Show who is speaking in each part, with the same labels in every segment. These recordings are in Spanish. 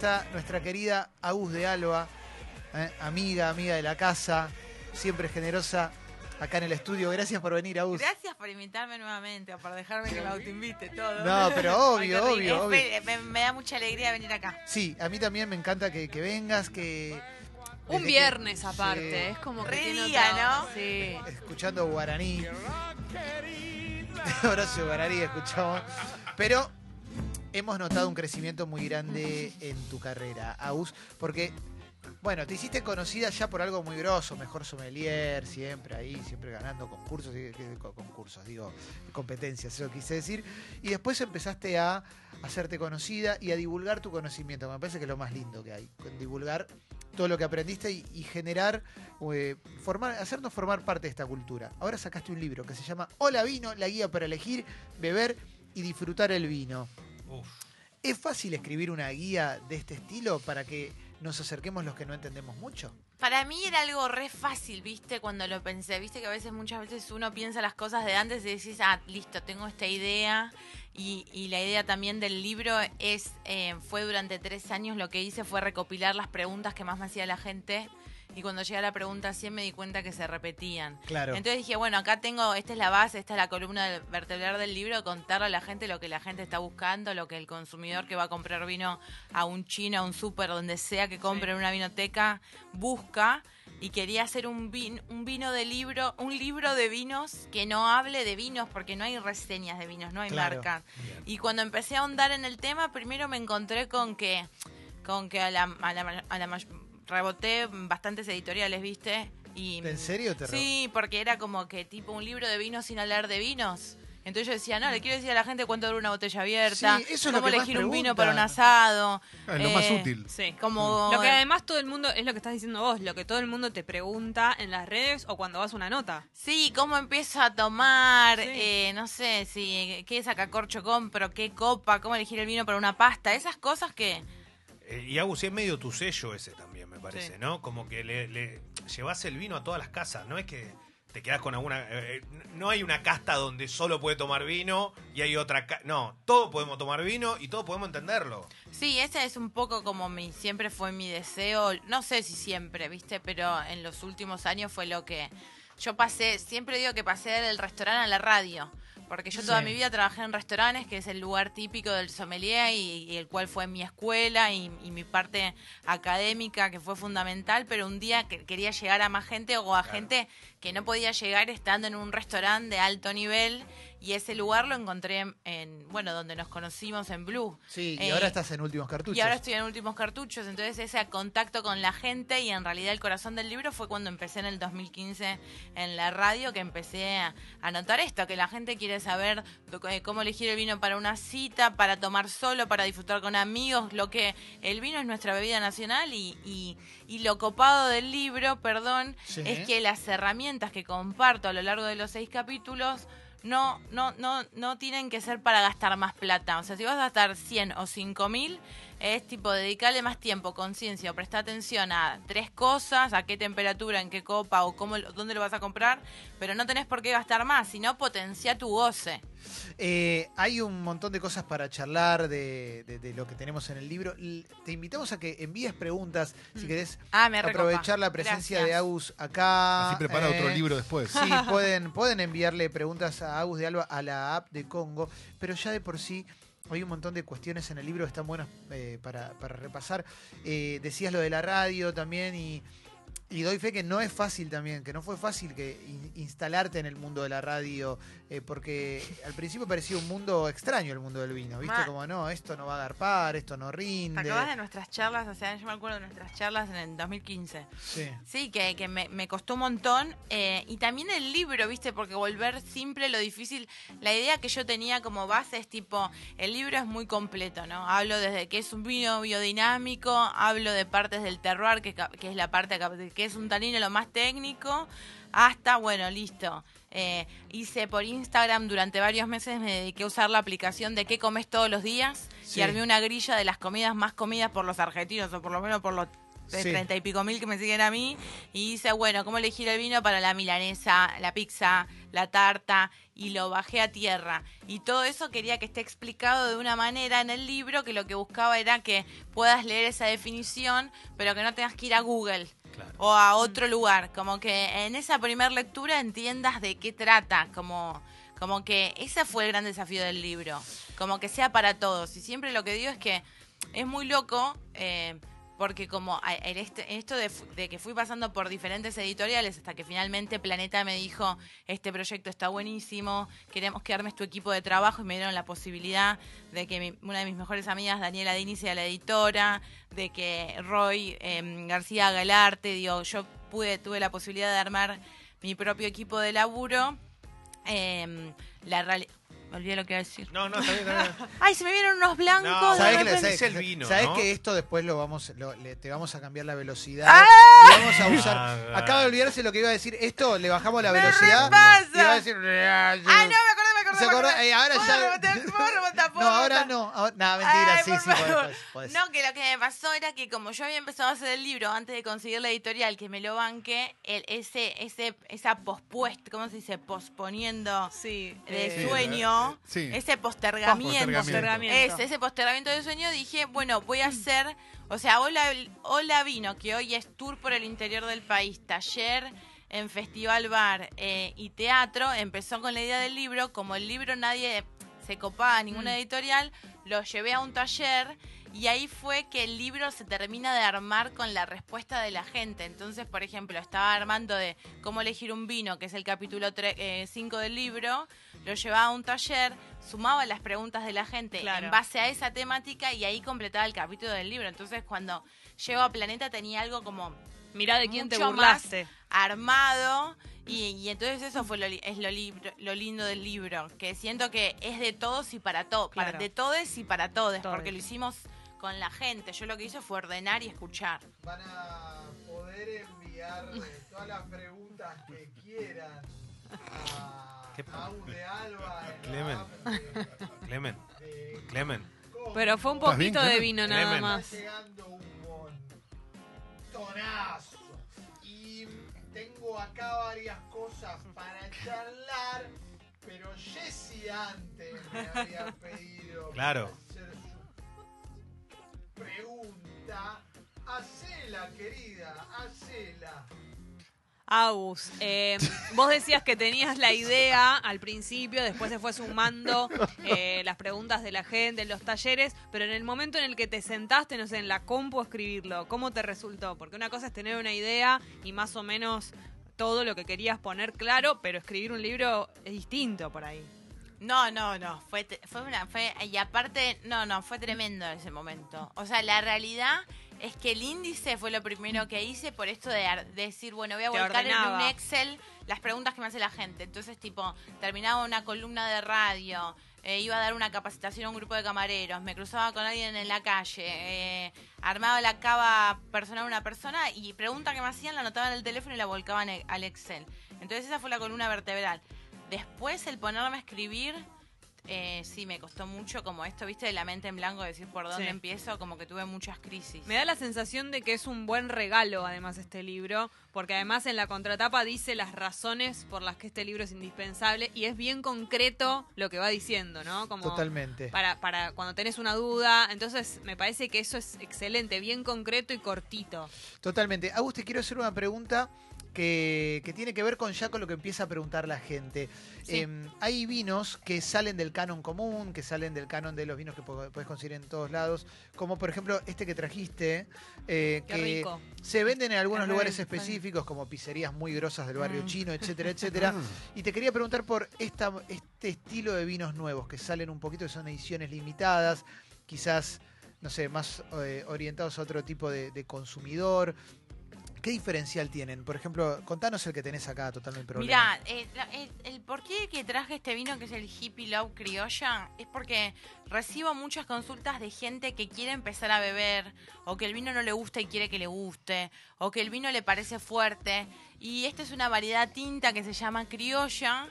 Speaker 1: está nuestra querida Agus de Alba, eh, amiga, amiga de la casa, siempre generosa acá en el estudio. Gracias por venir, Agus.
Speaker 2: Gracias por invitarme nuevamente o por dejarme que me autoinvite todo.
Speaker 1: No, pero obvio, obvio, obvio.
Speaker 2: Me, me da mucha alegría venir acá.
Speaker 1: Sí, a mí también me encanta que, que vengas, que...
Speaker 3: Un
Speaker 1: que-
Speaker 3: viernes aparte,
Speaker 1: Sí.
Speaker 3: es como que tiene
Speaker 2: día,
Speaker 3: otra-
Speaker 2: ¿no?
Speaker 3: Sí.
Speaker 1: escuchando guaraní. Horacio Guaraní escuchamos. Pero hemos notado un crecimiento muy grande en tu carrera, Aus, porque, bueno, te hiciste conocida ya por algo muy grosso, mejor sommelier, siempre ahí, siempre ganando concursos, co- concursos, digo, competencias, eso quise decir. Y después empezaste a hacerte conocida y a divulgar tu conocimiento, me parece que es lo más lindo que hay, divulgar todo lo que aprendiste y, y generar, eh, formar, hacernos formar parte de esta cultura. Ahora sacaste un libro que se llama Hola Vino, la guía para elegir, beber y disfrutar el vino.
Speaker 4: Uf.
Speaker 1: ¿Es fácil escribir una guía de este estilo para que nos acerquemos los que no entendemos mucho?
Speaker 2: Para mí era algo re fácil, ¿viste? Cuando lo pensé. Viste que a veces, muchas veces uno piensa las cosas de antes y decís, ah, listo, tengo esta idea. Y, y la idea también del libro es, eh, fue durante tres años lo que hice fue recopilar las preguntas que más me hacía la gente. Y cuando llegué a la pregunta 100 me di cuenta que se repetían.
Speaker 1: Claro.
Speaker 2: Entonces dije, bueno, acá tengo, esta es la base, esta es la columna del- vertebral del libro, contarle a la gente lo que la gente está buscando, lo que el consumidor que va a comprar vino a un chino, a un súper, donde sea que compre en una vinoteca, busca. Y quería hacer un vino, un vino de libro, un libro de vinos que no hable de vinos, porque no hay reseñas de vinos, no hay
Speaker 1: Claro.
Speaker 2: marcas. Y cuando empecé a ahondar en el tema, primero me encontré con que, con que a la, a la, a la reboté bastantes editoriales, ¿viste? Y,
Speaker 1: ¿En serio te
Speaker 2: Sí, porque era como que tipo un libro de vinos sin hablar de vinos. Entonces yo decía, no, le quiero decir a la gente cuánto dura una botella abierta,
Speaker 1: Sí, eso es lo
Speaker 2: cómo elegir un vino para un asado.
Speaker 5: Ah, es lo más
Speaker 2: eh,
Speaker 5: útil.
Speaker 3: Sí.
Speaker 2: Como
Speaker 3: Lo que además todo el mundo, es lo que estás diciendo vos, lo que todo el mundo te pregunta en las redes o cuando vas a una nota.
Speaker 2: Sí, cómo empiezo a tomar,
Speaker 3: Sí.
Speaker 2: eh, no sé, si qué sacacorcho compro, qué copa, cómo elegir el vino para una pasta, esas cosas que...
Speaker 4: Eh, y Agus, es medio tu sello ese también, me parece,
Speaker 3: Sí.
Speaker 4: ¿no? Como que le, le llevas el vino a todas las casas, no es que te quedas con alguna... eh, eh, no hay una casta donde solo puede tomar vino y hay otra... No, todos podemos tomar vino y todos podemos entenderlo.
Speaker 2: Sí, ese es un poco como mi, siempre fue mi deseo, no sé si siempre, viste, pero en los últimos años fue lo que yo pasé, siempre digo que pasé del restaurante a la radio, porque yo toda
Speaker 1: Sí.
Speaker 2: mi vida trabajé en restaurantes, que es el lugar típico del sommelier y, y el cual fue mi escuela y, y mi parte académica que fue fundamental, pero un día que quería llegar a más gente o a gente que no podía llegar estando en un restaurante de alto nivel y ese lugar lo encontré en, en, bueno, donde nos conocimos en Blue.
Speaker 1: Sí, y
Speaker 2: Eh,
Speaker 1: ahora estás en últimos cartuchos.
Speaker 2: y ahora estoy en últimos cartuchos, entonces ese contacto con la gente y en realidad el corazón del libro fue cuando empecé en el 2015 en la radio, que empecé a, a notar esto, que la gente quiere saber eh, cómo elegir el vino para una cita, para tomar solo, para disfrutar con amigos, lo que el vino es nuestra bebida nacional y, y, y lo copado del libro, perdón,
Speaker 1: Sí.
Speaker 2: es que las herramientas que comparto a lo largo de los seis capítulos no, no, no, no tienen que ser para gastar más plata. O sea, si vas a gastar 100 o 5 mil, es tipo dedicarle más tiempo, conciencia, o prestar atención a tres cosas, a qué temperatura, en qué copa o cómo, dónde lo vas a comprar, pero no tenés por qué gastar más, sino potencia tu goce.
Speaker 1: Eh, hay un montón de cosas para charlar de, de- de lo que tenemos en el libro. Te invitamos a que envíes preguntas, si querés
Speaker 2: Ah, me recopa.
Speaker 1: aprovechar la presencia
Speaker 2: Gracias.
Speaker 1: de Agus acá.
Speaker 5: Así prepara
Speaker 1: eh,
Speaker 5: otro libro después.
Speaker 1: Sí, pueden, pueden enviarle preguntas a Agus de Alba a la app de Congo, pero ya de por sí hay un montón de cuestiones en el libro que están buenas eh, para, repasar. Eh, decías lo de la radio también y, y doy fe que no es fácil también, que no fue fácil que in- instalarte en el mundo de la radio, eh, porque al principio parecía un mundo extraño el mundo del vino, ¿viste?
Speaker 2: Ma-
Speaker 1: Como no, esto no va a agarpar, esto no
Speaker 2: ¿Te
Speaker 1: rinde.
Speaker 2: acordás de nuestras charlas? O sea, yo me acuerdo de nuestras charlas en el 2015.
Speaker 1: Sí.
Speaker 2: Sí, que, que me, me costó un montón. eh, y también el libro, ¿viste? Porque volver simple, lo difícil. La idea que yo tenía como base es tipo: el libro es muy completo, ¿no? Hablo desde que es un vino biodinámico, hablo de partes del terroir, que, que es la parte ca- que es un tanino lo más técnico, hasta, bueno, listo. Eh, hice por Instagram durante varios meses, me dediqué a usar la aplicación de qué comes todos los días
Speaker 1: Sí.
Speaker 2: y armé una grilla de las comidas más comidas por los argentinos, o por lo menos por los de
Speaker 1: Sí.
Speaker 2: treinta y pico mil que me siguen a mí, y hice, bueno, ¿cómo elegir el vino para la milanesa, la pizza, la tarta? Y lo bajé a tierra. Y todo eso quería que esté explicado de una manera en el libro que lo que buscaba era que puedas leer esa definición, pero que no tengas que ir a Google O a otro lugar. Como que en esa primera lectura entiendas de qué trata. Como, como que ese fue el gran desafío del libro. Como que sea para todos. Y siempre lo que digo es que es muy loco. eh, porque como este- en esto de, que fui pasando por diferentes editoriales hasta que finalmente Planeta me dijo, este proyecto está buenísimo, queremos que armes tu equipo de trabajo y me dieron la posibilidad de que mi- una de mis mejores amigas, Daniela Dini, sea la editora, de que Roy em, García haga el arte, yo pude, tuve la posibilidad de armar mi propio equipo de laburo. Em, la me olvidé lo que iba a decir.
Speaker 4: No, no, está bien, está bien.
Speaker 2: Ay, se me vieron unos blancos.
Speaker 4: No,
Speaker 2: de
Speaker 1: ¿Sabés que, le-
Speaker 2: repente.
Speaker 4: es el vino,
Speaker 1: sabés
Speaker 4: ¿no?
Speaker 1: que esto después lo vamos, lo- le- te vamos a cambiar la velocidad
Speaker 2: ¡Ah!
Speaker 1: y vamos a usar.
Speaker 4: Ah,
Speaker 1: Acaba de olvidarse lo que iba a decir. Esto le bajamos la
Speaker 2: Me
Speaker 1: velocidad.
Speaker 2: repasa.
Speaker 1: Y va a decir.
Speaker 2: Ah, no, me acordé,
Speaker 1: ¿Se acordó? Eh, ahora
Speaker 2: ¿Puedo
Speaker 1: ya-
Speaker 2: rebotar? ¿Puedo rebotar? ¿Puedo
Speaker 1: No, ahora no. ahora- no, mentira,
Speaker 2: Ay,
Speaker 1: sí, sí, podés, podés.
Speaker 2: No, que lo que me pasó era que como yo había empezado a hacer el libro antes de conseguir la editorial que me lo banque, el, ese, ese, esa pospuesta, ¿cómo se dice? Posponiendo
Speaker 3: Sí.
Speaker 2: de
Speaker 3: eh,
Speaker 2: sueño,
Speaker 5: sí.
Speaker 2: ese postergamiento,
Speaker 5: Postergamiento.
Speaker 2: ese, ese postergamiento de sueño, dije, bueno, voy a hacer, o sea, Hola, Hola Vino, que hoy es tour por el interior del país, taller en festival bar eh, y teatro, empezó con la idea del libro, como el libro nadie se copaba, ninguna
Speaker 3: Mm.
Speaker 2: editorial, lo llevé a un taller y ahí fue que el libro se termina de armar con la respuesta de la gente. Entonces, por ejemplo, estaba armando de cómo elegir un vino, que es el capítulo 5 del libro, lo llevaba a un taller, sumaba las preguntas de la gente
Speaker 3: Claro.
Speaker 2: en base a esa temática y ahí completaba el capítulo del libro. Entonces, cuando llego a Planeta tenía algo como
Speaker 3: Mirá de quién te burlaste.
Speaker 2: armado y, y entonces eso fue lo, li- es lo, libro- lo lindo del libro, que siento que es de todos y para todos, para
Speaker 3: Claro.
Speaker 2: de todos y para todos,
Speaker 3: Todes.
Speaker 2: porque lo hicimos con la gente. Yo lo que hice fue ordenar y escuchar.
Speaker 1: Van a poder enviar todas las preguntas que quieran a de Alba.
Speaker 4: Clemen. Clemen, Clemen.
Speaker 3: Pero fue un
Speaker 5: ¿Estás bien,
Speaker 3: poquito de vino nada más.
Speaker 1: Y tengo acá varias cosas para charlar, pero Jessy antes me había pedido
Speaker 4: Claro.
Speaker 1: hacer su pregunta. Hacela, querida, hacela.
Speaker 3: Agus, eh, vos decías que tenías la idea al principio, después se fue sumando eh, las preguntas de la gente en los talleres, pero en el momento en el que te sentaste, no sé, en la compu a escribirlo, ¿cómo te resultó? Porque una cosa es tener una idea y más o menos todo lo que querías poner claro, pero escribir un libro es distinto por ahí.
Speaker 2: No, no, no, fue, fue una, fue, y aparte, no, no, fue tremendo ese momento. O sea, la realidad es que el índice fue lo primero que hice por esto de, decir, bueno, voy a
Speaker 3: Te
Speaker 2: volcar en un. Excel las preguntas que me hace la gente. Entonces, tipo, terminaba una columna de radio, eh, iba a dar una capacitación a un grupo de camareros, me cruzaba con alguien en la calle, eh, armaba la cava personal a una persona y pregunta que me hacían la anotaba en el teléfono y la volcaban al Excel. Entonces, esa fue la columna vertebral. Después, el ponerme a escribir, eh, sí, me costó mucho, como esto, viste, de la mente en blanco, decir por dónde
Speaker 3: Sí.
Speaker 2: empiezo, como que tuve muchas crisis.
Speaker 3: Me da la sensación de que es un buen regalo, además, este libro, porque además en la contratapa dice las razones por las que este libro es indispensable y es bien concreto lo que va diciendo, ¿no? Como
Speaker 1: Totalmente.
Speaker 3: Para, para cuando tenés una duda. Entonces, me parece que eso es excelente, bien concreto y cortito.
Speaker 1: Totalmente. Agus, te quiero hacer una pregunta que, que tiene que ver con ya con lo que empieza a preguntar la gente.
Speaker 3: Sí.
Speaker 1: Eh, hay vinos que salen del canon común, que salen del canon de los vinos que puedes conseguir en todos lados, como por ejemplo este que trajiste, eh, que
Speaker 3: rico.
Speaker 1: se venden en algunos
Speaker 3: Es re
Speaker 1: lugares
Speaker 3: rico.
Speaker 1: específicos, como pizzerías muy grosas del barrio
Speaker 3: Mm.
Speaker 1: chino, etcétera, etcétera. Y te quería preguntar por esta, este estilo de vinos nuevos que salen un poquito, que son ediciones limitadas, quizás, no sé, más eh, orientados a otro tipo de, de consumidor. ¿Qué diferencial tienen? Por ejemplo, contanos el que tenés acá, totalmente problema.
Speaker 2: Mirá, eh, el, el por qué que traje este vino, que es el Hippie Love Criolla, es porque recibo muchas consultas de gente que quiere empezar a beber, o que el vino no le gusta y quiere que le guste, o que el vino le parece fuerte. Y esta es una variedad tinta que se llama criolla,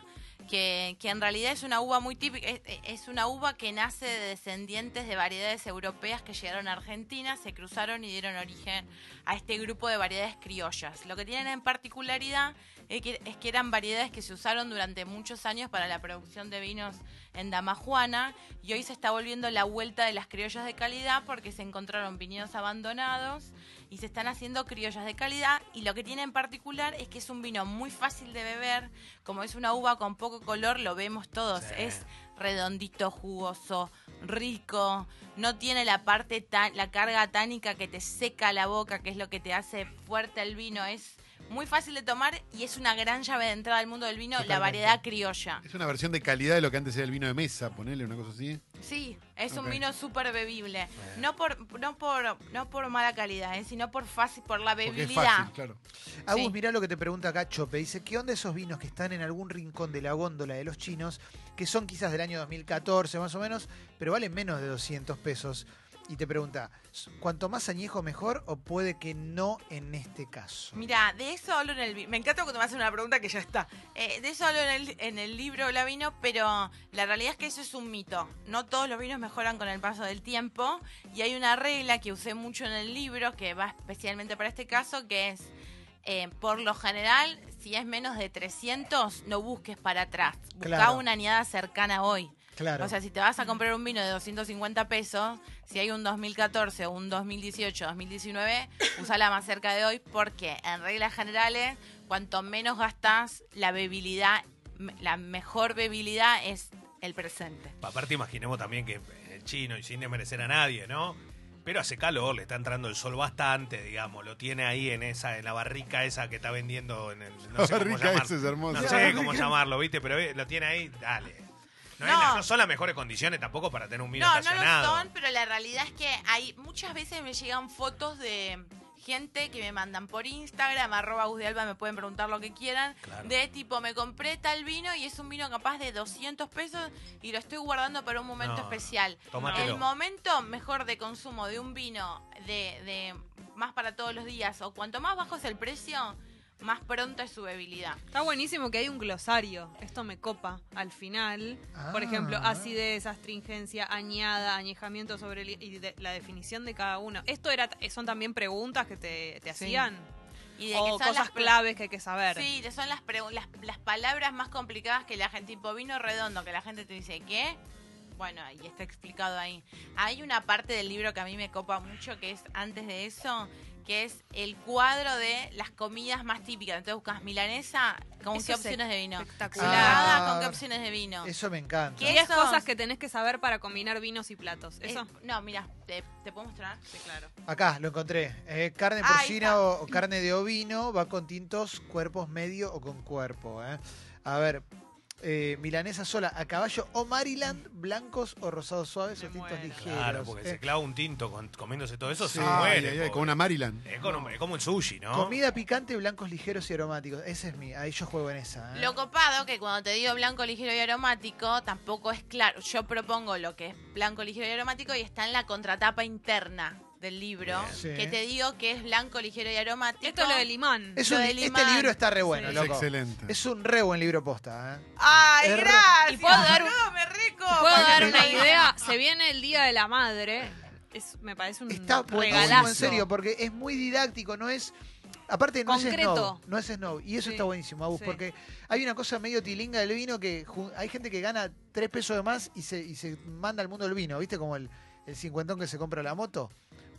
Speaker 2: que, en realidad es una uva muy típica, es una uva que nace de descendientes de variedades europeas que llegaron a Argentina, se cruzaron y dieron origen a este grupo de variedades criollas. Lo que tienen en particularidad es que, es que eran variedades que se usaron durante muchos años para la producción de vinos en Damajuana y hoy se está volviendo la vuelta de las criollas de calidad porque se encontraron viñedos abandonados y se están haciendo criollas de calidad y lo que tiene en particular es que es un vino muy fácil de beber, como es una uva con poco color, lo vemos todos,
Speaker 4: Sí.
Speaker 2: es redondito, jugoso, rico, no tiene la parte ta- la carga tánica que te seca la boca, que es lo que te hace fuerte el vino, es muy fácil de tomar y es una gran llave de entrada al mundo del vino, la variedad criolla.
Speaker 5: Es una versión de calidad de lo que antes era el vino de mesa, ponele una cosa así.
Speaker 2: Sí, es un vino súper bebible. No por, no por, no por mala calidad, eh, sino por fácil, por la
Speaker 5: Porque es
Speaker 2: bebilidad.
Speaker 5: fácil, claro.
Speaker 1: Agus,
Speaker 2: Sí.
Speaker 1: mirá lo que te pregunta acá Chope. Dice, ¿qué onda esos vinos que están en algún rincón de la góndola de los chinos, que son quizás del año 2014 más o menos, pero valen menos de 200 pesos? Y te pregunta, ¿cuanto más añejo mejor o puede que no en este caso?
Speaker 2: Mira, de eso hablo en el Me encanta cuando me hacen una pregunta que ya está. Eh, de eso hablo en el, en el libro La Vino, pero la realidad es que eso es un mito. No todos los vinos mejoran con el paso del tiempo. Y hay una regla que usé mucho en el libro, que va especialmente para este caso, que es, eh, por lo general, si es menos de 300, no busques para atrás. Busca
Speaker 1: Claro.
Speaker 2: una añada cercana hoy.
Speaker 1: Claro.
Speaker 2: O sea, si te vas a comprar un vino de 250 pesos, si hay un 2014 o un 2018, 2019, usala más cerca de hoy porque en reglas generales, cuanto menos gastas, la bebilidad, la mejor bebilidad es el presente.
Speaker 4: Aparte, imaginemos también que el chino, y sin desmerecer a nadie, ¿no? Pero hace calor, le está entrando el sol bastante, digamos. Lo tiene ahí en esa, en la barrica esa que está vendiendo en el. No
Speaker 5: La
Speaker 4: sé cómo
Speaker 5: barrica
Speaker 4: llamarlo.
Speaker 5: esa es hermosa.
Speaker 4: No sé cómo llamarlo, ¿viste? Pero eh, lo tiene ahí, dale. No,
Speaker 2: No.
Speaker 4: la- no son las mejores condiciones tampoco para tener un vino
Speaker 2: No, no
Speaker 4: estacionado.
Speaker 2: lo son, pero la realidad es que hay muchas veces me llegan fotos de gente que me mandan por Instagram, arroba Gus de Alba, me pueden preguntar lo que quieran,
Speaker 4: Claro.
Speaker 2: de tipo, me compré tal vino y es un vino capaz de 200 pesos y lo estoy guardando para un momento
Speaker 4: No,
Speaker 2: especial.
Speaker 4: tómatelo.
Speaker 2: El momento mejor de consumo de un vino de, de más para todos los días o cuanto más bajo es el precio, más pronto es su bebilidad.
Speaker 3: Está buenísimo que hay un glosario. Esto me copa al final. Por
Speaker 1: Ah.
Speaker 3: ejemplo, acidez, astringencia, añada, añejamiento sobre el- y de- la definición de cada uno. Esto era son también preguntas que te, te
Speaker 1: Sí.
Speaker 3: hacían.
Speaker 2: Y de
Speaker 3: O
Speaker 2: que son
Speaker 3: cosas
Speaker 2: las
Speaker 3: claves que hay que saber.
Speaker 2: Sí, que son las, las, las palabras más complicadas que la gente, tipo vino redondo, que la gente te dice, ¿qué? Bueno, y está explicado ahí. Hay una parte del libro que a mí me copa mucho, que es antes de eso, que es el cuadro de las comidas más típicas. Entonces buscas milanesa, ¿con
Speaker 3: Eso
Speaker 2: qué
Speaker 3: es
Speaker 2: opciones de vino?
Speaker 3: espectacular.
Speaker 1: Ah.
Speaker 2: ¿con qué opciones de vino?
Speaker 1: Eso me encanta.
Speaker 2: ¿Qué?
Speaker 3: 10
Speaker 2: Esos-
Speaker 3: cosas que tenés que saber para combinar vinos y platos.
Speaker 2: Eh,
Speaker 3: Eso.
Speaker 2: no, mira, ¿te, te puedo mostrar?
Speaker 3: Sí, claro.
Speaker 1: Acá lo encontré. Eh, carne porcina o, o carne de ovino va con tintos cuerpos medio o con cuerpo. eh. A ver, eh, milanesa sola a caballo o Maryland, blancos o rosados suaves
Speaker 3: Me
Speaker 1: o tintos
Speaker 3: muero.
Speaker 1: ligeros.
Speaker 4: Claro, porque
Speaker 1: eh.
Speaker 4: se clava un tinto con- comiéndose todo eso,
Speaker 1: Sí.
Speaker 4: se
Speaker 5: Ay,
Speaker 4: muere.
Speaker 5: ay, ay,
Speaker 4: pobre.
Speaker 5: con una Maryland.
Speaker 4: Es, como, es como el sushi, ¿no?
Speaker 1: Comida picante, blancos ligeros y aromáticos. Ese es mi. Ahí yo juego en esa. eh.
Speaker 2: Lo copado que cuando te digo blanco, ligero y aromático, tampoco es claro. Yo propongo lo que es blanco, ligero y aromático y está en la contratapa interna del libro,
Speaker 1: Bien. Sí.
Speaker 2: que te digo que es blanco, ligero y aromático.
Speaker 3: Esto es lo.
Speaker 1: Es un-
Speaker 2: del
Speaker 1: este
Speaker 2: imán.
Speaker 1: libro está re bueno,
Speaker 3: Sí.
Speaker 5: Es
Speaker 1: loco.
Speaker 5: excelente.
Speaker 1: Es un re buen libro posta. ¿eh?
Speaker 2: ¡Ay,
Speaker 1: Es re-
Speaker 2: gracias!
Speaker 3: Y puedo dar un-
Speaker 2: No, me rico.
Speaker 3: ¿Puedo dar una idea? Se viene el Día de la Madre. Es, me parece un
Speaker 1: Está buenísimo,
Speaker 3: regalazo.
Speaker 1: en serio, porque es muy didáctico, no es. Aparte, no es snob, no es snob. Y eso
Speaker 3: Sí,
Speaker 1: está buenísimo, Agus,
Speaker 3: sí.
Speaker 1: porque hay una cosa medio tilinga del vino que ju- hay gente que gana tres pesos de más y se, y se manda al mundo del vino, ¿viste? Como el, el cincuentón que se compra la moto.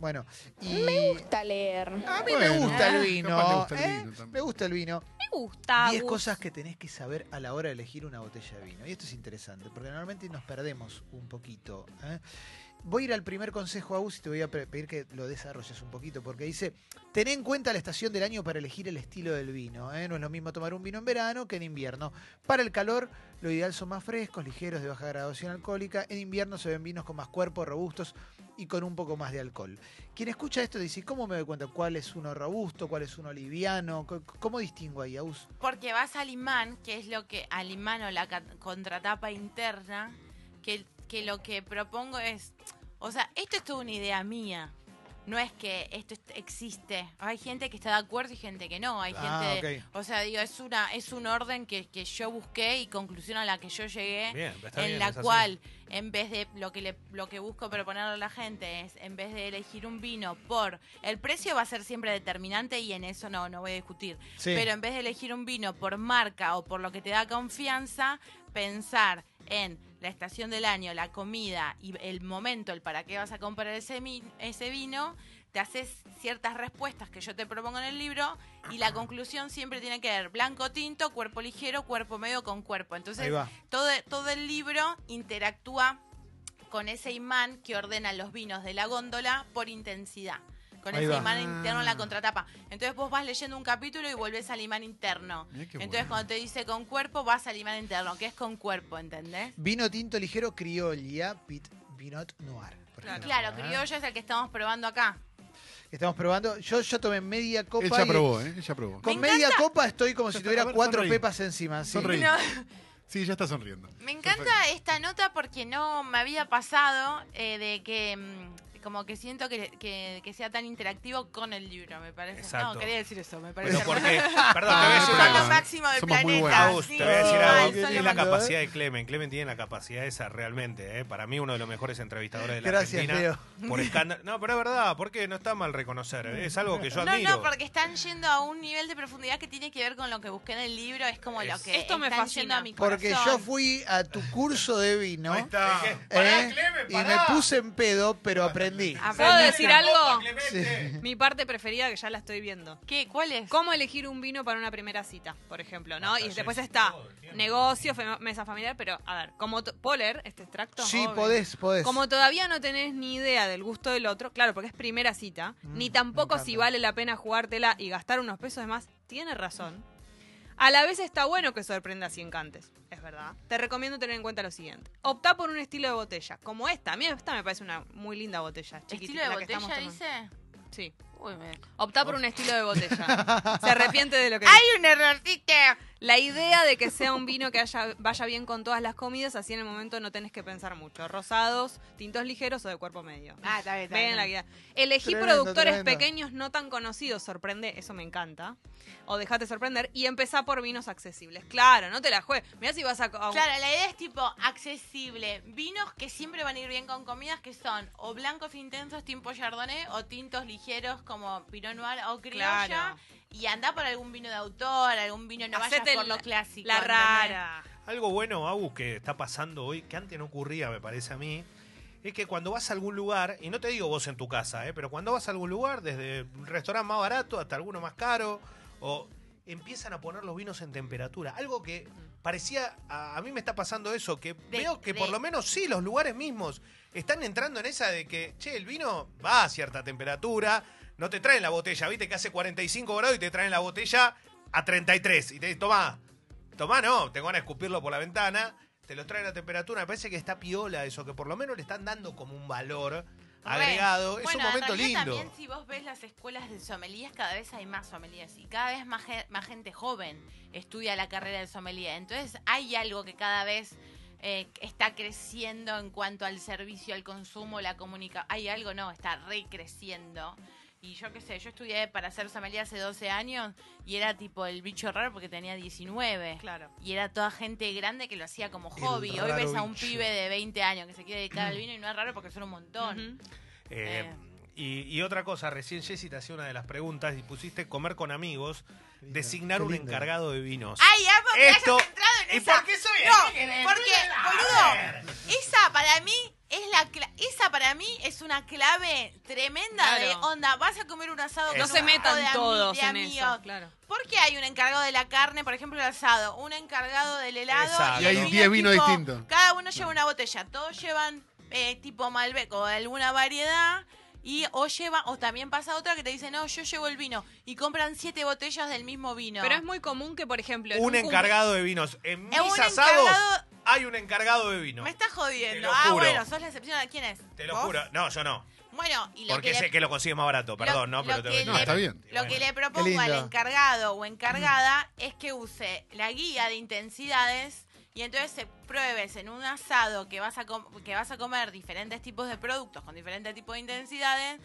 Speaker 1: Bueno, y.
Speaker 6: gusta leer.
Speaker 1: A mí me
Speaker 5: Bueno,
Speaker 1: gusta el
Speaker 5: capaz
Speaker 1: vino.
Speaker 5: te gusta el
Speaker 1: ¿eh?
Speaker 5: vino también.
Speaker 1: Me gusta el vino.
Speaker 3: Me gusta.
Speaker 1: 10
Speaker 3: Gus.
Speaker 1: cosas que tenés que saber a la hora de elegir una botella de vino. Y esto es interesante, porque normalmente nos perdemos un poquito. ¿eh? Voy a ir al primer consejo, Agus, y te voy a pe- pedir que lo desarrolles un poquito, porque dice, ten en cuenta la estación del año para elegir el estilo del vino. ¿eh? No es lo mismo tomar un vino en verano que en invierno. Para el calor, lo ideal son más frescos, ligeros, de baja graduación alcohólica. En invierno se ven vinos con más cuerpo, robustos y con un poco más de alcohol. Quien escucha esto dice, ¿cómo me doy cuenta cuál es uno robusto, cuál es uno liviano? ¿Cómo distingo ahí, Agus?
Speaker 2: Porque vas al imán, que es lo que, al imán o la contratapa interna, que, que lo que propongo es, o sea, esto es toda una idea mía. No es que esto est- existe. Hay gente que está de acuerdo y gente que no. Hay
Speaker 1: Ah,
Speaker 2: gente, o sea, digo, es una es un orden que, que yo busqué y conclusión a la que yo llegué
Speaker 4: Bien, está
Speaker 2: en
Speaker 4: bien,
Speaker 2: la
Speaker 4: así.
Speaker 2: cual en vez de lo que le, lo que busco proponerle a la gente es en vez de elegir un vino por el precio va a ser siempre determinante y en eso no no voy a discutir
Speaker 1: Sí.
Speaker 2: pero en vez de elegir un vino por marca o por lo que te da confianza pensar en la estación del año la comida y el momento el para qué vas a comprar ese ese vino te haces ciertas respuestas que yo te propongo en el libro y la conclusión siempre tiene que ver blanco tinto, cuerpo ligero, cuerpo medio con cuerpo. Entonces, todo, todo el libro interactúa con ese imán que ordena los vinos de la góndola por intensidad. Con
Speaker 1: Ahí
Speaker 2: ese
Speaker 1: va.
Speaker 2: imán interno en la contratapa. Entonces vos vas leyendo un capítulo y volvés al imán interno.
Speaker 5: Mirá qué
Speaker 2: Entonces
Speaker 5: bueno.
Speaker 2: cuando te dice con cuerpo, vas al imán interno, que es con cuerpo, ¿entendés?
Speaker 1: Vino tinto ligero criolla, Pit Pinot Noir. por
Speaker 3: Claro.
Speaker 1: ejemplo,
Speaker 2: Claro, criollo es el que estamos probando acá.
Speaker 1: Estamos probando. Yo, yo tomé media copa.
Speaker 5: Él ya
Speaker 1: y-
Speaker 5: probó, ¿eh? Él ya probó.
Speaker 1: Con
Speaker 2: Me
Speaker 1: media
Speaker 2: encanta.
Speaker 1: copa estoy como
Speaker 5: Ya
Speaker 1: si
Speaker 5: está,
Speaker 1: tuviera
Speaker 5: a ver,
Speaker 1: cuatro
Speaker 5: sonreí.
Speaker 1: pepas encima. sí.
Speaker 5: Sonreí.
Speaker 2: No,
Speaker 5: Sí, ya está sonriendo.
Speaker 2: me encanta esta nota porque no me había pasado eh, de que mm, como que siento que, que, que sea tan interactivo con el libro, me parece.
Speaker 4: Exacto.
Speaker 2: No, quería decir eso, me parece.
Speaker 4: Pero porque, perdón, te voy a decir
Speaker 5: cosa.
Speaker 2: máximo del
Speaker 5: Somos
Speaker 2: planeta.
Speaker 5: buenos.
Speaker 4: Agus,
Speaker 2: sí,
Speaker 4: te voy a decir algo. Es la capacidad de Clemen. Clemen tiene la capacidad esa realmente. ¿eh? Para mí, uno de los mejores entrevistadores de la
Speaker 1: Gracias,
Speaker 4: Argentina.
Speaker 1: Leo.
Speaker 4: Por escándalo. No, pero es verdad, porque no está mal reconocer. ¿eh? Es algo que yo
Speaker 2: No,
Speaker 4: admiro.
Speaker 2: no, porque están yendo a un nivel de profundidad que tiene que ver con lo que busqué en el libro. Es como lo que
Speaker 3: Esto me
Speaker 2: están
Speaker 3: fascina.
Speaker 2: yendo a mi
Speaker 1: Porque
Speaker 2: corazón.
Speaker 1: yo fui a tu curso de vino.
Speaker 4: Ahí está.
Speaker 1: ¿eh?
Speaker 4: Pará, Clemen,
Speaker 1: y me puse en pedo, pero aprendí.
Speaker 2: Ah,
Speaker 3: ¿Puedo
Speaker 2: Aprendí.
Speaker 3: decir algo? Mi parte preferida que ya la estoy viendo.
Speaker 2: ¿Qué? ¿Cuál es?
Speaker 3: ¿Cómo elegir un vino para una primera cita, por ejemplo? ¿no? Y después está negocio, mesa familiar, pero a ver, como to- ¿puedo leer este extracto?
Speaker 1: Sí,
Speaker 3: Obvio.
Speaker 1: podés, podés.
Speaker 3: Como todavía no tenés ni idea del gusto del otro, claro, porque es primera cita,
Speaker 1: Mm,
Speaker 3: ni tampoco si vale la pena jugártela y gastar unos pesos de más, tiene razón. A la vez está bueno que sorprendas y encantes, es verdad. Te recomiendo tener en cuenta lo siguiente. Optá por un estilo de botella, como esta. A mí esta me parece una muy linda botella. chiquitita,
Speaker 2: ¿Estilo de
Speaker 3: la
Speaker 2: botella dice?
Speaker 3: Sí.
Speaker 2: Uy, me...
Speaker 3: Optá por un estilo de botella. Se arrepiente de lo que
Speaker 2: ¡Hay un errorcito!
Speaker 3: La idea de que sea un vino que haya, vaya bien con todas las comidas, así en el momento no tenés que pensar mucho. Rosados, tintos ligeros o de cuerpo medio.
Speaker 2: Ah, está bien, está
Speaker 3: Ven
Speaker 2: bien.
Speaker 3: la guía. Elegí
Speaker 1: Tremendo,
Speaker 3: productores
Speaker 1: tremendo.
Speaker 3: pequeños no tan conocidos, sorprende, eso me encanta. O dejate sorprender y empezá por vinos accesibles. Claro, no te la juegues. Mirá si vas a. a-
Speaker 2: Claro, la idea es tipo accesible. Vinos que siempre van a ir bien con comidas que son o blancos intensos tipo chardonnay o tintos ligeros como pinot noir o criolla.
Speaker 3: Claro.
Speaker 2: Y anda por algún vino de autor, algún vino, no vayas por lo clásico.
Speaker 3: La
Speaker 2: ¿entendés?
Speaker 3: rara.
Speaker 4: Algo bueno, Agus, que está pasando hoy, que antes no ocurría, me parece a mí, es que cuando vas a algún lugar, y no te digo vos en tu casa, ¿eh? pero cuando vas a algún lugar, desde un restaurante más barato hasta alguno más caro, o empiezan a poner los vinos en temperatura. Algo que parecía, a, a mí me está pasando eso, que veo que
Speaker 2: de-
Speaker 4: por lo menos sí, los lugares mismos están entrando en esa de que, che, el vino va a cierta temperatura, no te traen la botella, viste que hace 45 grados y te traen la botella a 33, y te dicen, tomá, Tomá, no, tengo ganas de escupirlo por la ventana, te lo traen a temperatura. Me parece que está piola eso, que por lo menos le están dando como un valor agregado.
Speaker 2: Re.
Speaker 4: es
Speaker 2: Bueno,
Speaker 4: un momento
Speaker 2: en
Speaker 4: lindo.
Speaker 2: También si vos ves las escuelas de sommeliers, cada vez hay más sommeliers y cada vez más, más gente joven estudia la carrera de sommelier. Entonces hay algo que cada vez eh, está creciendo en cuanto al servicio, al consumo, la comunicación. Hay algo, no, está recreciendo. Y yo qué sé, yo estudié para ser sommelier hace 12 años y era tipo el bicho raro porque tenía 19.
Speaker 3: Claro.
Speaker 2: Y era toda gente grande que lo hacía como
Speaker 4: El
Speaker 2: hobby. Hoy ves a un
Speaker 4: bicho.
Speaker 2: pibe de 20 años que se quiere dedicar al vino y no es raro porque son un montón.
Speaker 4: Eh,
Speaker 2: Eh.
Speaker 4: y, y otra cosa, recién Jessy te hacía una de las preguntas y pusiste comer con amigos,
Speaker 1: lindo,
Speaker 4: designar un encargado de vinos.
Speaker 2: ¡Ay, amo que
Speaker 4: Esto-
Speaker 2: hayas entrado en
Speaker 4: ¿Y
Speaker 2: esa!
Speaker 4: por qué soy
Speaker 2: No, porque, boludo, esa para mí es la cla- esa para mí es una clave tremenda de onda. Vas a comer un asado
Speaker 4: No
Speaker 2: con
Speaker 3: se metan
Speaker 2: de
Speaker 3: todos
Speaker 2: de
Speaker 3: en
Speaker 2: amigos.
Speaker 3: eso. Claro.
Speaker 2: ¿Por qué hay un encargado de la carne, por ejemplo, el asado? Un encargado del helado.
Speaker 4: Exacto.
Speaker 2: Y,
Speaker 4: hay
Speaker 2: vino
Speaker 5: 10 vinos distintos.
Speaker 2: Cada uno lleva una botella. Todos llevan eh, tipo Malbec o alguna variedad. Y o lleva, o también pasa otra que te dice, no, yo llevo el vino. Y compran siete botellas del mismo vino.
Speaker 3: Pero es muy común que, por ejemplo, en
Speaker 4: Un encargado de vinos. En mis asados
Speaker 2: encargado-
Speaker 4: hay un encargado de vino.
Speaker 2: Me estás jodiendo.
Speaker 4: Te lo
Speaker 2: ah,
Speaker 4: juro.
Speaker 2: bueno, sos la excepción. ¿Quién es?
Speaker 4: Te lo
Speaker 2: ¿Vos?
Speaker 4: juro. No, yo no.
Speaker 2: Bueno, y lo
Speaker 4: Porque
Speaker 2: que
Speaker 4: sé
Speaker 2: le,
Speaker 4: que lo consigues más barato, perdón, ¿no?
Speaker 2: lo
Speaker 4: Pero te
Speaker 2: que
Speaker 5: No,
Speaker 2: le-
Speaker 5: está bien.
Speaker 2: Lo que le propongo al
Speaker 1: lindo.
Speaker 2: encargado o encargada es que use la guía de intensidades y entonces se pruebes en un asado que vas a com- que vas a comer diferentes tipos de productos con diferentes tipos de intensidades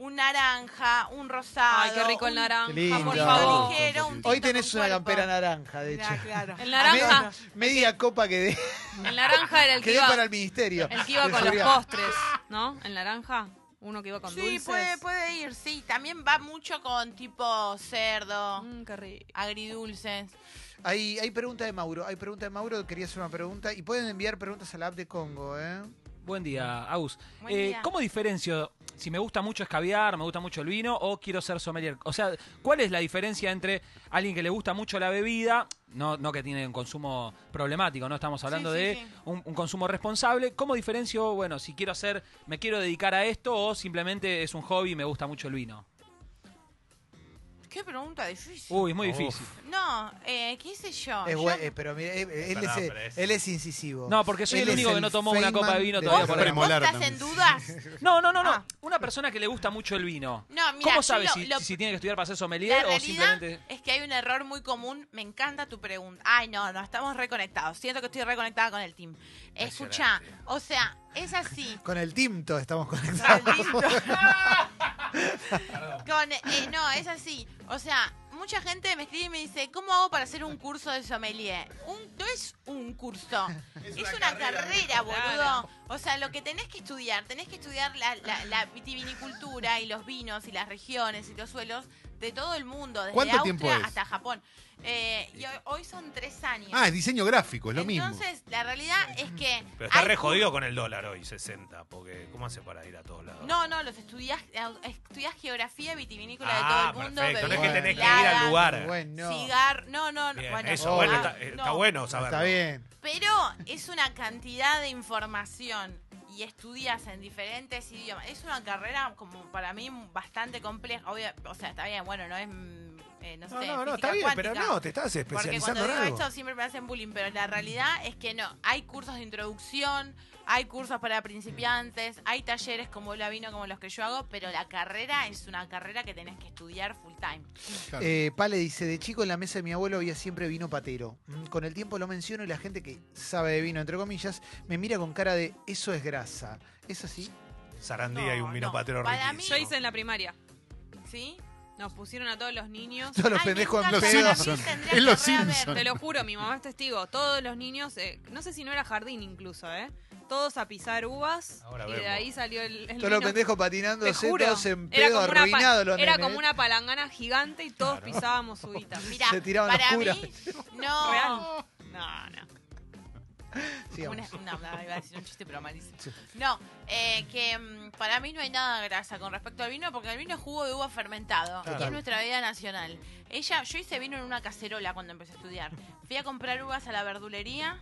Speaker 2: un naranja, un rosado.
Speaker 3: Ay, qué rico el naranja,
Speaker 1: Qué lindo.
Speaker 3: por favor.
Speaker 2: ligero, un
Speaker 1: Hoy tenés una campera naranja, de hecho.
Speaker 2: Claro.
Speaker 3: El naranja,
Speaker 1: Me- media copa que de,
Speaker 3: el naranja era el que
Speaker 1: que dé
Speaker 3: iba,
Speaker 1: para el ministerio.
Speaker 3: el que iba con los postres, ¿no? El naranja, uno que iba con
Speaker 2: Sí,
Speaker 3: dulces.
Speaker 2: puede, puede ir, sí. También va mucho con tipo cerdo,
Speaker 3: Mm, qué rico.
Speaker 2: agridulces.
Speaker 1: Hay, hay pregunta de Mauro. Hay pregunta de Mauro. Quería hacer una pregunta. Y pueden enviar preguntas a la app de Congo, ¿eh?
Speaker 6: Buen día, Agus.
Speaker 2: Buen
Speaker 6: Eh,
Speaker 2: día.
Speaker 6: ¿Cómo diferencio si me gusta mucho escabiar, me gusta mucho el vino o quiero ser sommelier? O sea, ¿cuál es la diferencia entre alguien que le gusta mucho la bebida, no, no que tiene un consumo problemático, no estamos hablando
Speaker 2: Sí, sí,
Speaker 6: de
Speaker 2: sí.
Speaker 6: Un, un consumo responsable? ¿Cómo diferencio, bueno, si quiero hacer, me quiero dedicar a esto o simplemente es un hobby y me gusta mucho el vino?
Speaker 2: Qué pregunta difícil.
Speaker 6: Uy, es muy
Speaker 4: Uf.
Speaker 6: difícil.
Speaker 2: No, eh, qué sé yo.
Speaker 1: Es
Speaker 2: Yo-
Speaker 1: buen- eh, pero mira, eh, él, es,
Speaker 4: es-
Speaker 1: él es incisivo.
Speaker 6: No, porque soy
Speaker 1: Él
Speaker 6: el único que no tomó una copa de vino
Speaker 1: de
Speaker 6: todavía por
Speaker 2: ¿Vos estás
Speaker 5: también.
Speaker 2: en dudas?
Speaker 6: No, no, no, no.
Speaker 2: Ah.
Speaker 6: Una persona que le gusta mucho el vino.
Speaker 2: No, mira,
Speaker 6: ¿Cómo sabe
Speaker 2: lo-
Speaker 6: si,
Speaker 2: lo-
Speaker 6: si tiene que estudiar para ser sommelier
Speaker 2: La
Speaker 6: o simplemente...
Speaker 2: es que hay un error muy común. Me encanta tu pregunta. Ay, no, no, estamos reconectados. Siento que estoy reconectada con el team. Escucha, o sea, es así.
Speaker 1: Con el Timto estamos conectados.
Speaker 2: Maldito. Con, eh, no, es así. O sea, mucha gente me escribe y me dice, ¿cómo hago para hacer un curso de sommelier? Un, no es un curso, es, una, carrera, boludo.
Speaker 3: Claro.
Speaker 2: O sea, lo que tenés que estudiar, tenés que estudiar la, la- la vitivinicultura y los vinos y las regiones y los suelos de todo el mundo, desde
Speaker 5: ¿Cuánto
Speaker 2: Austria
Speaker 5: tiempo es?
Speaker 2: hasta Japón. Eh, y hoy, hoy son tres años.
Speaker 5: Ah, es diseño gráfico, es lo mismo.
Speaker 2: Entonces, la realidad es que...
Speaker 4: Pero está
Speaker 2: hay
Speaker 4: re jodido con el dólar hoy, 60, porque ¿cómo hace para ir a todos lados?
Speaker 2: No, no, los estudiás, estudiás geografía vitivinícola
Speaker 4: Ah,
Speaker 2: de todo el mundo.
Speaker 4: perfecto, no es que
Speaker 2: bebidas
Speaker 4: tenés que ir al
Speaker 2: destiladas,
Speaker 4: lugar.
Speaker 1: Bueno,
Speaker 2: Cigar, no, no, no,
Speaker 4: Bien,
Speaker 2: bueno,
Speaker 4: eso,
Speaker 1: oh,
Speaker 4: bueno,
Speaker 2: ah,
Speaker 4: está, eh,
Speaker 2: no.
Speaker 4: está bueno saberlo.
Speaker 1: está bien.
Speaker 2: Pero es una cantidad de información y estudias en diferentes idiomas. Es una carrera como para mí bastante compleja. Obvio, o sea, está bien, bueno, no es, mm, eh, no sé,
Speaker 4: No, no, no,
Speaker 2: física
Speaker 4: está bien, pero no, te estás
Speaker 2: Porque
Speaker 4: especializando
Speaker 2: cuando
Speaker 4: en
Speaker 2: digo
Speaker 4: algo.
Speaker 2: esto siempre me hacen bullying, pero la realidad es que no. Hay cursos de introducción, hay cursos para principiantes, hay talleres como la vino como los que yo hago, pero la carrera es una carrera que tenés que estudiar full time.
Speaker 5: Claro.
Speaker 1: Eh, Pale dice, de chico en la mesa de mi abuelo había siempre vino patero. Mm, Con el tiempo lo menciono y la gente que sabe de vino, entre comillas, me mira con cara de, eso es grasa. ¿Es así?
Speaker 4: Sarandía y un
Speaker 2: No,
Speaker 4: vino
Speaker 2: no.
Speaker 4: patero
Speaker 2: Para
Speaker 4: riquísimo.
Speaker 3: Yo hice en la primaria.
Speaker 2: ¿Sí?
Speaker 3: Nos pusieron a todos los niños.
Speaker 1: Todos los
Speaker 2: Ay,
Speaker 1: pendejos en
Speaker 5: Los
Speaker 1: pedo.
Speaker 2: para mí
Speaker 5: Simpson.
Speaker 2: tendría
Speaker 5: Es
Speaker 2: que
Speaker 5: los
Speaker 2: rehaber.
Speaker 5: Simpson.
Speaker 3: Te lo juro, mi mamá es testigo. Todos los niños, eh, no sé si no era jardín incluso, ¿eh? Todos a pisar uvas.
Speaker 4: Ahora
Speaker 3: y de
Speaker 4: vemos.
Speaker 3: ahí salió el, el
Speaker 1: Todos los pendejos
Speaker 3: Te
Speaker 1: patinándose,
Speaker 3: juro.
Speaker 1: todos en
Speaker 3: Era
Speaker 1: pedo,
Speaker 3: pa-
Speaker 1: arruinados los
Speaker 3: era
Speaker 1: nenes.
Speaker 3: como una palangana gigante y todos
Speaker 4: Claro.
Speaker 3: pisábamos uvitas.
Speaker 2: Mira,
Speaker 1: Se tiraban los
Speaker 2: para
Speaker 1: curas.
Speaker 2: mí, no.
Speaker 3: ¿Real? No, no.
Speaker 2: Una- no, no, iba a decir un chiste, pero malísimo. No, eh, que mm, para mí no hay nada de grasa con respecto al vino, porque el vino es jugo de uva fermentado,
Speaker 1: Claro.
Speaker 2: y es nuestra bebida nacional. Ella, yo hice vino en una cacerola cuando empecé a estudiar. Fui a comprar uvas a la verdulería,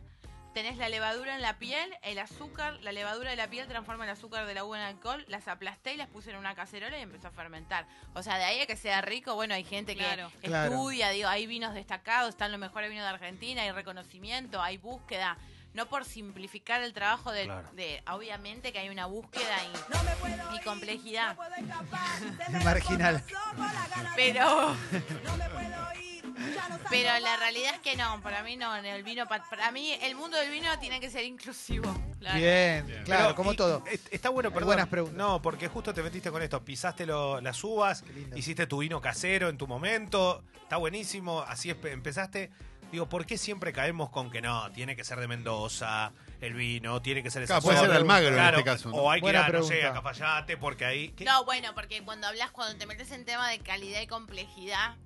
Speaker 2: tenés la levadura en la piel, el azúcar, la levadura de la piel transforma el azúcar de la uva en alcohol, las aplasté y las puse en una cacerola y empezó a fermentar. O sea, de ahí a que sea rico, bueno, hay gente
Speaker 3: Claro.
Speaker 2: que
Speaker 1: Claro.
Speaker 2: estudia, digo, hay vinos destacados, están los mejores vinos de Argentina, hay reconocimiento, hay búsqueda. No por simplificar el trabajo de,
Speaker 4: Claro.
Speaker 2: de- obviamente que hay una búsqueda y, y complejidad.
Speaker 1: Marginal.
Speaker 2: Pero pero la realidad es que no, para mí no, en el vino pa- para mí el mundo del vino tiene que ser inclusivo.
Speaker 3: Claro.
Speaker 1: Bien, claro,
Speaker 4: Pero,
Speaker 1: como
Speaker 4: y-
Speaker 1: todo.
Speaker 4: es- Está bueno, perdón.
Speaker 1: buenas preguntas.
Speaker 4: No, porque justo te metiste con esto. Pisaste lo- las uvas, hiciste tu vino casero en tu momento. Está buenísimo. Así empezaste. Digo, ¿por qué siempre caemos con que no? Tiene que ser de Mendoza, el vino, tiene que ser esa
Speaker 5: Claro, puede ser de Almagro en este caso. ¿no?
Speaker 4: O hay que ir a, no sé, a Cafayate, porque ahí. ¿qué?
Speaker 2: No, bueno, porque cuando hablas, cuando te metes en tema de calidad y complejidad,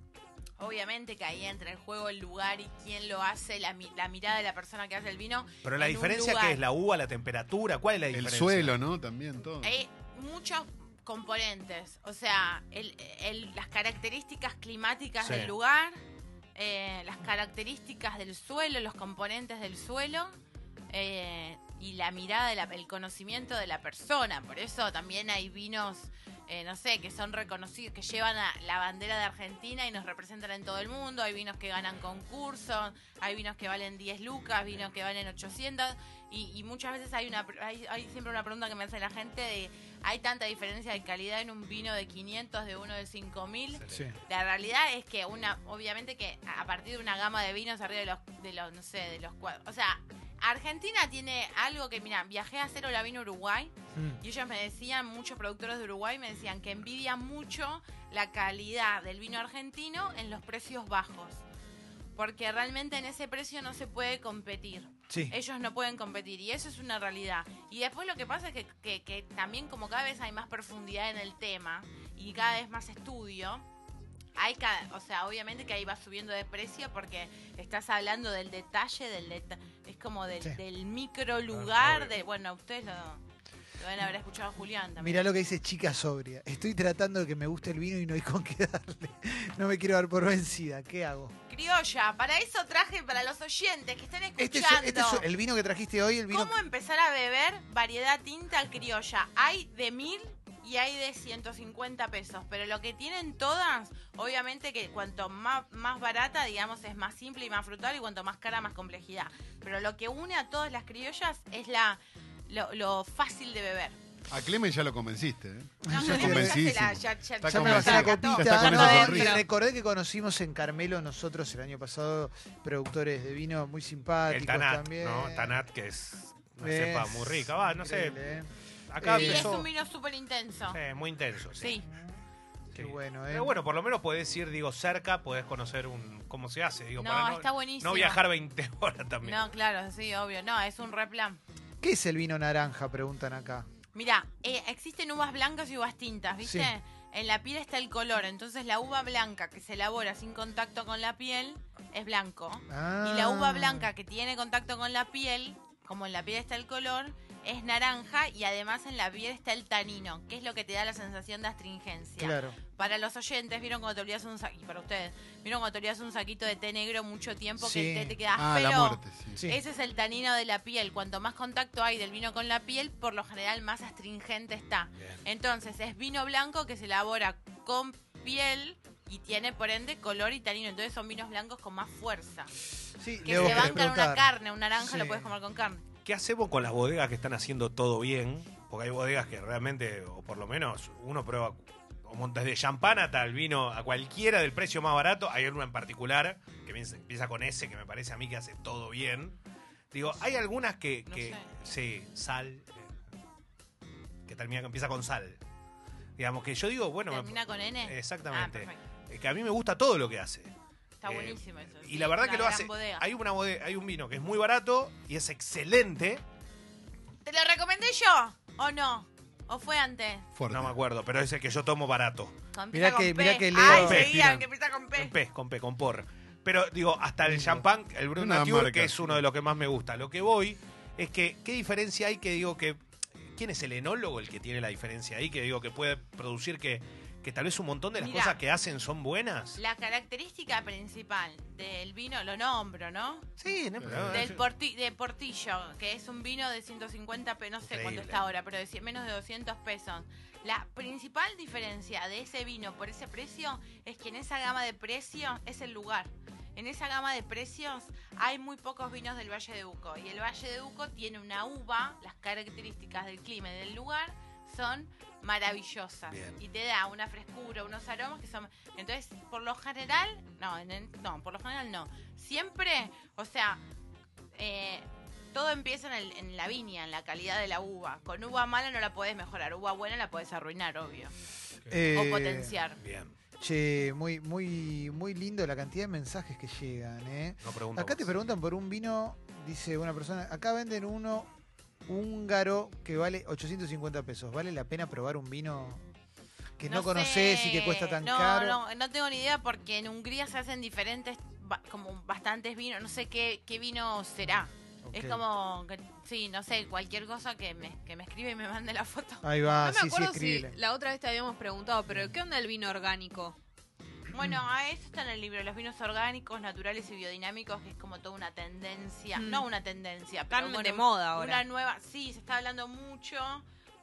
Speaker 2: obviamente que ahí entra el juego el lugar y quién lo hace, la, mi- la mirada de la persona que hace el vino.
Speaker 4: Pero la diferencia que es la uva, la temperatura, ¿cuál es la
Speaker 5: El
Speaker 4: diferencia?
Speaker 5: suelo, ¿no? También todo.
Speaker 2: Hay muchos componentes, o sea, el- el- las características climáticas
Speaker 4: Sí.
Speaker 2: del lugar, características del suelo, los componentes del suelo eh, y la mirada, de el conocimiento de la persona. Por eso también hay vinos, eh, no sé, que son reconocidos, que llevan a la bandera de Argentina y nos representan en todo el mundo. Hay vinos que ganan concursos, hay vinos que valen 10 lucas, vinos que valen 800. Y, y muchas veces hay, una, hay, hay siempre una pregunta que me hace la gente de, ¿hay tanta diferencia de calidad en un vino de 500 de uno de 5000?
Speaker 1: Sí.
Speaker 2: La realidad es que una, obviamente que a partir de una gama de vinos arriba de los, de los, no sé, de los cuadros, o sea, Argentina tiene algo que, mira, viajé a hacer la vino Uruguay
Speaker 1: Mm.
Speaker 2: y ellos me decían, muchos productores de Uruguay me decían que envidian mucho la calidad del vino argentino en los precios bajos. Porque realmente en ese precio no se puede competir.
Speaker 1: Sí.
Speaker 2: Ellos no pueden competir y eso es una realidad. Y después lo que pasa es que, que- que también como cada vez hay más profundidad en el tema y cada vez más estudio, hay cada, o sea, obviamente que ahí va subiendo de precio porque estás hablando del detalle, del deta- es como del,
Speaker 1: Sí.
Speaker 2: del micro lugar,
Speaker 4: obvio.
Speaker 2: de, bueno, ustedes lo, lo deben haber escuchado a Julián también.
Speaker 1: Mirá lo que dice chica sobria. Estoy tratando de que me guste el vino y no hay con qué darle. No me quiero dar por vencida. ¿Qué hago?
Speaker 2: Criolla, para eso traje para los oyentes que estén
Speaker 1: Este es,
Speaker 2: escuchando.
Speaker 1: este es el vino que trajiste hoy, el vino.
Speaker 2: ¿Cómo empezar a beber variedad tinta criolla? Hay de mil y hay de 150 pesos, pero lo que tienen todas, obviamente que cuanto más, más barata, digamos, es más simple y más frutal y cuanto más cara, más complejidad. Pero lo que une a todas las criollas es la lo, lo fácil de beber.
Speaker 5: A Clemen ya lo convenciste, ¿eh?
Speaker 2: No,
Speaker 5: Ya
Speaker 2: no, ya ya- ya-
Speaker 5: Está
Speaker 1: Ya me bajé la copita. No, y recordé que conocimos en Carmelo nosotros el año pasado productores de vino muy simpáticos
Speaker 4: El Tanat,
Speaker 1: también.
Speaker 4: ¿no? Tanat, que es una cepa muy rica. Va, no sé.
Speaker 1: ¿eh?
Speaker 4: Acá
Speaker 1: Eh,
Speaker 2: Y es
Speaker 4: empezó.
Speaker 2: un vino súper intenso.
Speaker 4: Sí, muy intenso. Sí.
Speaker 2: Sí.
Speaker 1: Qué bueno, ¿eh?
Speaker 4: Pero bueno, por lo menos podés ir, digo, cerca, podés conocer un cómo se hace. Digo,
Speaker 2: No,
Speaker 4: para
Speaker 2: está buenísimo.
Speaker 4: No viajar 20 horas también.
Speaker 2: No, claro, sí, obvio. No, es un replan.
Speaker 1: ¿Qué es el vino naranja? Preguntan acá.
Speaker 2: Mira, eh, existen uvas blancas y uvas tintas, ¿viste?
Speaker 1: Sí.
Speaker 2: En la piel está el color, entonces la uva blanca que se elabora sin contacto con la piel es blanco. Y la uva
Speaker 1: Ah.
Speaker 2: blanca que tiene contacto con la piel, como en la piel está el color, es naranja y además en la piel está el tanino, que es lo que te da la sensación de astringencia.
Speaker 1: Claro.
Speaker 2: Para los oyentes, ¿vieron cuando te olvidas un saquito? Y para ustedes, ¿vieron cuando te olvidas un saquito de té negro mucho tiempo
Speaker 1: Sí.
Speaker 2: que el té te queda
Speaker 5: Ah, la muerte, sí.
Speaker 1: Sí.
Speaker 2: Ese es el tanino de la piel. Cuanto más contacto hay del vino con la piel, por lo general más astringente está.
Speaker 4: Bien.
Speaker 2: Entonces es vino blanco que se elabora con piel y tiene por ende color y tanino. Entonces son vinos blancos con más fuerza.
Speaker 1: Sí,
Speaker 2: Que se bancan una carne, un naranja
Speaker 1: Sí.
Speaker 2: lo puedes comer con carne.
Speaker 4: ¿Qué hacemos con las bodegas que están haciendo todo bien? Porque hay bodegas que realmente, o por lo menos uno prueba desde champán hasta el vino a cualquiera del precio más barato. Hay una en particular que empieza- con ese, que me parece a mí que hace todo bien. Digo, hay algunas que,
Speaker 2: No
Speaker 4: que sí, sal, eh, que termina, que empieza con sal. Digamos que yo digo, bueno, me-
Speaker 2: ¿Termina con N?
Speaker 4: exactamente.
Speaker 2: Ah,
Speaker 4: eh, que a mí me gusta todo lo que hace.
Speaker 2: Está
Speaker 4: Eh,
Speaker 2: buenísimo eso.
Speaker 4: Y
Speaker 2: sí,
Speaker 4: la verdad que lo hace.
Speaker 2: bodega.
Speaker 4: Hay una bodega- hay un vino que es muy barato y es excelente.
Speaker 2: ¿Te lo recomendé yo o no? ¿O fue antes?
Speaker 5: Fuerte.
Speaker 4: No me acuerdo, pero es el que yo tomo barato.
Speaker 2: Empieza
Speaker 1: que-
Speaker 2: P.
Speaker 1: que Leo-
Speaker 2: Ay,
Speaker 4: P,
Speaker 2: seguían,
Speaker 5: mira.
Speaker 2: que empieza con P.
Speaker 4: Con P, con P, con por. Pero digo, hasta el champán, el Nature,
Speaker 5: marca,
Speaker 4: que es uno de los que más me gusta. Lo que voy es que, ¿qué diferencia hay que digo que. ¿Quién es el enólogo el que tiene la diferencia ahí? Que digo que puede producir que, que tal vez un montón de las
Speaker 2: Mirá.
Speaker 4: cosas que hacen son buenas.
Speaker 2: La característica principal del vino, lo nombro, ¿no?
Speaker 4: Sí, no, pero-
Speaker 2: Del porti- de Portillo, que es un vino de 150 pesos, no sé cuánto está ahora, pero de cien- menos de 200 pesos. La principal diferencia de ese vino por ese precio es que en esa gama de precios es el lugar. En esa gama de precios hay muy pocos vinos del Valle de Uco. Y el Valle de Uco tiene una uva, las características del clima y del lugar son maravillosas.
Speaker 4: Bien.
Speaker 2: Y te da una frescura, unos aromas que son... Entonces, por lo general, no, en el- no, por lo general no. Siempre, o sea, eh, todo empieza en, el- en la viña, en la calidad de la uva. Con uva mala no la podés mejorar, uva buena la podés arruinar, obvio.
Speaker 1: Eh,
Speaker 2: o potenciar.
Speaker 4: Bien,
Speaker 1: Che, muy, muy, muy lindo la cantidad de mensajes que llegan, ¿eh?
Speaker 4: no.
Speaker 1: Acá te preguntan por un vino, dice una persona, acá venden uno húngaro que vale 850 pesos. ¿Vale la pena probar un vino que no, conoces
Speaker 2: sé.
Speaker 1: y que cuesta tan
Speaker 2: no,
Speaker 1: caro?
Speaker 2: No, no tengo ni idea porque en Hungría se hacen diferentes, como bastantes vinos. No sé qué, qué vino será. Es como, que- sí, no sé, cualquier cosa que me, que me escribe y me mande la foto.
Speaker 1: Ahí va,
Speaker 3: no me
Speaker 1: sí, sí,
Speaker 3: acuerdo si la otra vez te habíamos preguntado, pero ¿qué onda el vino orgánico?
Speaker 2: Bueno, a eso está en el libro, los vinos orgánicos, naturales y biodinámicos, que es como toda una tendencia,
Speaker 3: Mm.
Speaker 2: no una tendencia, pero bueno,
Speaker 3: de moda ahora.
Speaker 2: Una nueva, sí, se está hablando mucho.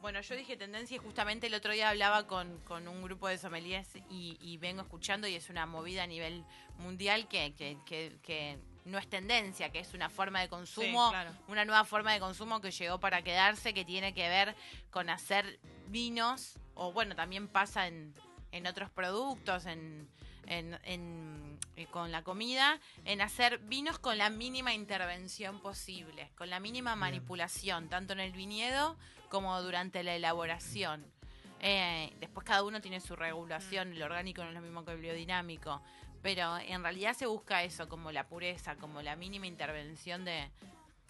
Speaker 2: Bueno, yo dije tendencia y justamente el otro día hablaba con, con un grupo de sommeliers y, y vengo escuchando y es una movida a nivel mundial que, que, que, que no es tendencia, que es una forma de consumo,
Speaker 3: Sí, claro.
Speaker 2: una nueva forma de consumo que llegó para quedarse, que tiene que ver con hacer vinos, o bueno, también pasa en, en otros productos, en, en- en- eh, con la comida, en hacer vinos con la mínima intervención posible, con la mínima manipulación, tanto en el viñedo como durante la elaboración. Eh, después cada uno tiene su regulación, el orgánico no es lo mismo que el biodinámico, pero en realidad se busca eso, como la pureza, como la mínima intervención de,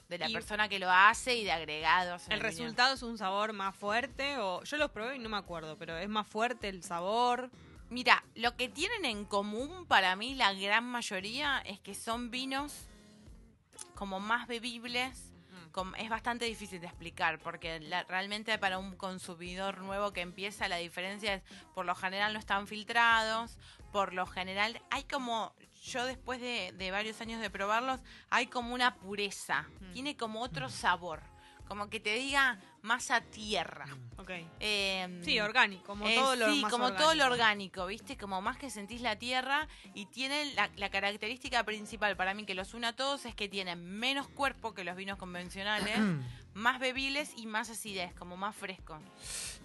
Speaker 2: de la
Speaker 3: Y-
Speaker 2: persona que lo hace y de agregados. en
Speaker 3: ¿El resultado es un sabor más fuerte? o Yo los probé y no me acuerdo, pero es más fuerte el sabor.
Speaker 2: Mira, lo que tienen en común para mí la gran mayoría es que son vinos como más bebibles.
Speaker 3: Mm.
Speaker 2: com- es bastante difícil de explicar porque la- realmente para un consumidor nuevo que empieza la diferencia es por lo general no están filtrados, por lo general hay como, yo después de, de varios años de probarlos, hay como una pureza,
Speaker 3: Mm.
Speaker 2: tiene como otro sabor, como que te diga más a tierra.
Speaker 3: Ok.
Speaker 2: Em,
Speaker 3: Sí, orgánico, como
Speaker 2: eh,
Speaker 3: todo lo
Speaker 2: sí,
Speaker 3: más
Speaker 2: como todo lo
Speaker 3: orgánico.
Speaker 2: orgánico, ¿viste? Como más que sentís la tierra y tienen la, la característica principal para mí que los une a todos es que tienen menos cuerpo que los vinos convencionales, más bebibles y más acidez, como más fresco.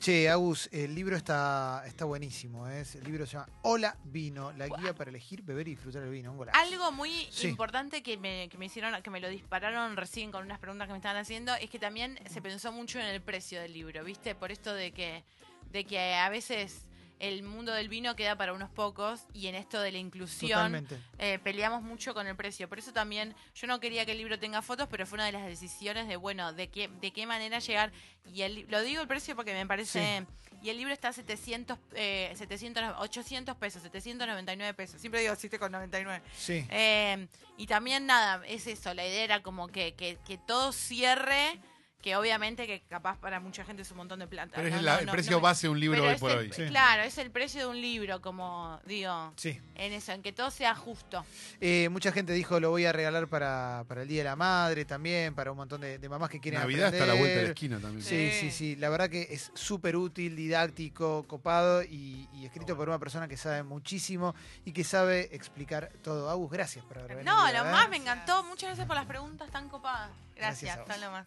Speaker 1: Che, Agus, el libro está, está buenísimo. ¿eh? El libro se llama Hola Vino, la guía para elegir, beber y disfrutar el vino. Un.
Speaker 2: Algo muy
Speaker 1: Sí.
Speaker 2: importante que me, que me hicieron, que me lo dispararon recién con unas preguntas que me estaban haciendo, es que también se pensó mucho en el precio del libro, ¿viste? Por esto de que, de que a veces el mundo del vino queda para unos pocos y en esto de la inclusión eh, peleamos mucho con el precio. Por eso también yo no quería que el libro tenga fotos, pero fue una de las decisiones de, bueno, de qué, de qué manera llegar. Y el, lo digo el precio porque me parece... Y el libro está a 700, eh, 700, 800 pesos, 799 pesos. Siempre digo 7,99.
Speaker 1: Sí.
Speaker 2: Eh, y también nada, es eso, la idea era como que, que, que todo cierre, que obviamente que capaz para mucha gente es un montón de plata.
Speaker 5: Pero es
Speaker 2: ¿no?
Speaker 5: la-
Speaker 2: No,
Speaker 5: el
Speaker 2: no,
Speaker 5: precio base de un libro hoy por
Speaker 2: el-
Speaker 5: hoy.
Speaker 1: Sí.
Speaker 2: Claro, es el precio de un libro, como digo,
Speaker 1: Sí.
Speaker 2: en eso, en que todo sea justo.
Speaker 1: Eh, mucha gente dijo lo voy a regalar para, para el Día de la Madre también, para un montón de, de mamás que quieren
Speaker 5: Navidad está a la vuelta de la
Speaker 1: aprender.
Speaker 5: esquina también.
Speaker 1: Sí,
Speaker 3: Sí.
Speaker 1: sí, sí. La verdad que es súper útil, didáctico, copado y, y escrito por una persona que sabe muchísimo y que sabe explicar todo. Agus, gracias por haber venido.
Speaker 2: No,
Speaker 1: ¿eh?
Speaker 2: lo más me encantó. Muchas gracias por las preguntas tan copadas.
Speaker 1: Gracias
Speaker 2: Gracias, lo más.